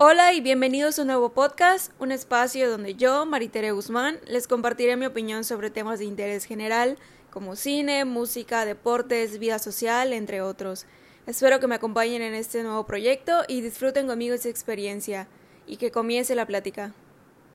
Hola y bienvenidos a un nuevo podcast, un espacio donde yo, Maritere Guzmán, les compartiré mi opinión sobre temas de interés general como cine, música, deportes, vida social, entre otros. Espero que me acompañen en este nuevo proyecto y disfruten conmigo esta experiencia y que comience la plática.